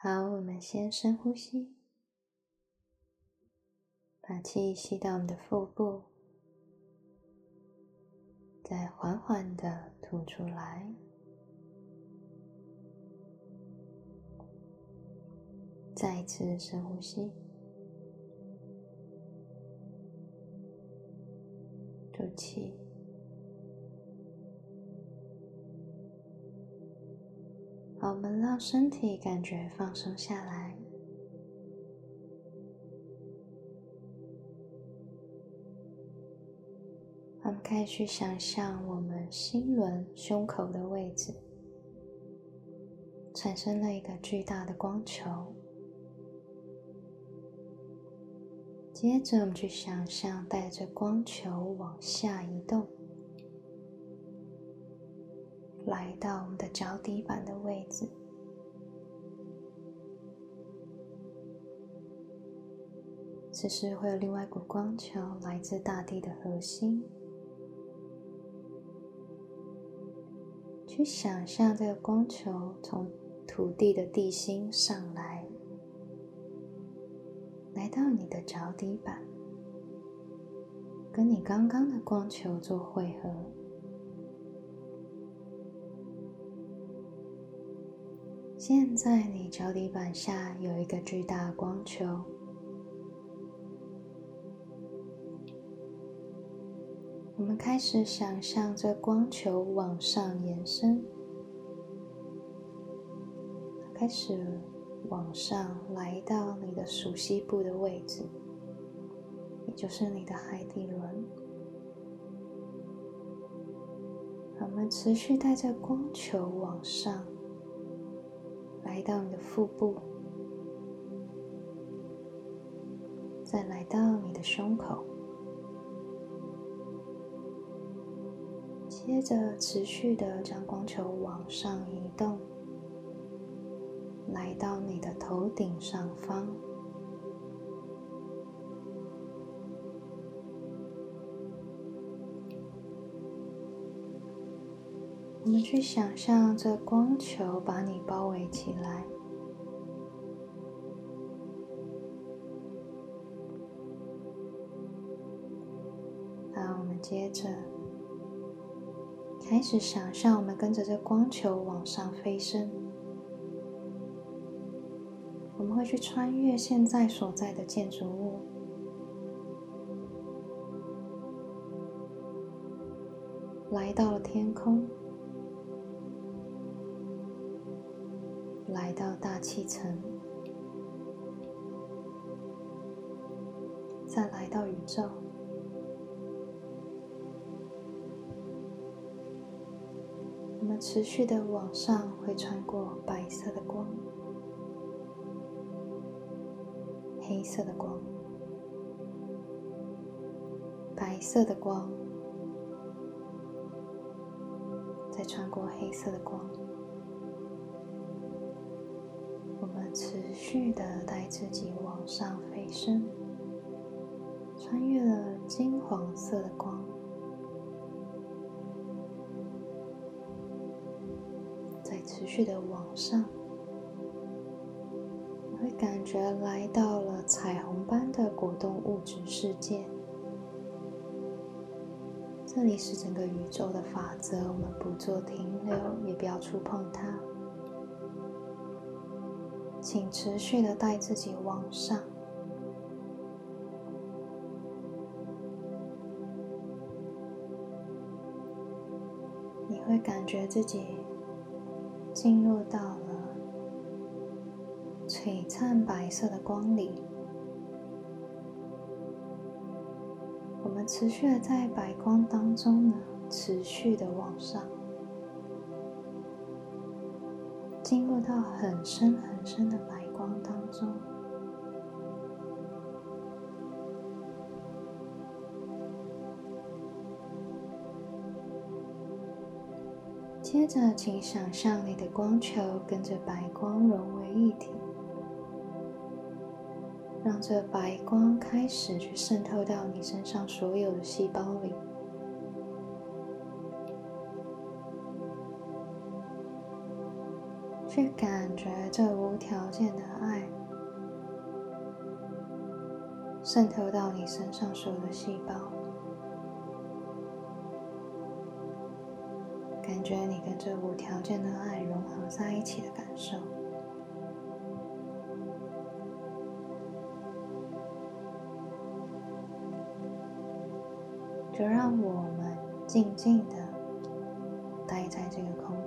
好，我们先深呼吸，把气吸到我们的腹部，再缓缓的吐出来。再一次深呼吸，吐气。我们让身体感觉放松下来。我们可以去想象我们心轮胸口的位置产生了一个巨大的光球。接着，我们去想象带着光球往下移动。来到我们的脚底板的位置，此时会有另外一股光球来自大地的核心。去想象这个光球从土地的地心上来，来到你的脚底板，跟你刚刚的光球做汇合。现在你脚底板下有一个巨大的光球，我们开始想象这光球往上延伸，开始往上来到你的熟悉部的位置，也就是你的海底轮。我们持续带着光球往上。来到你的腹部，再来到你的胸口，接着持续的将光球往上移动，来到你的头顶上方。我们去想象这光球把你包围起来。好，我们接着开始想象，我们跟着这光球往上飞升。我们会去穿越现在所在的建筑物，来到了天空。来到大气层，再来到宇宙。我们持续的往上，会穿过白色的光、黑色的光、白色的光，再穿过黑色的光。续的带自己往上飞升，穿越了金黄色的光，再持续的往上，你会感觉来到了彩虹般的果冻物质世界。这里是整个宇宙的法则，我们不做停留，也不要触碰它。请持续的带自己往上，你会感觉自己进入到了璀璨白色的光里。我们持续的在白光当中呢，持续的往上。进入到很深很深的白光当中，接着，请想象你的光球跟着白光融为一体，让这白光开始去渗透到你身上所有的细胞里。去感觉这无条件的爱渗透到你身上所有的细胞，感觉你跟这无条件的爱融合在一起的感受。就让我们静静的待在这个空。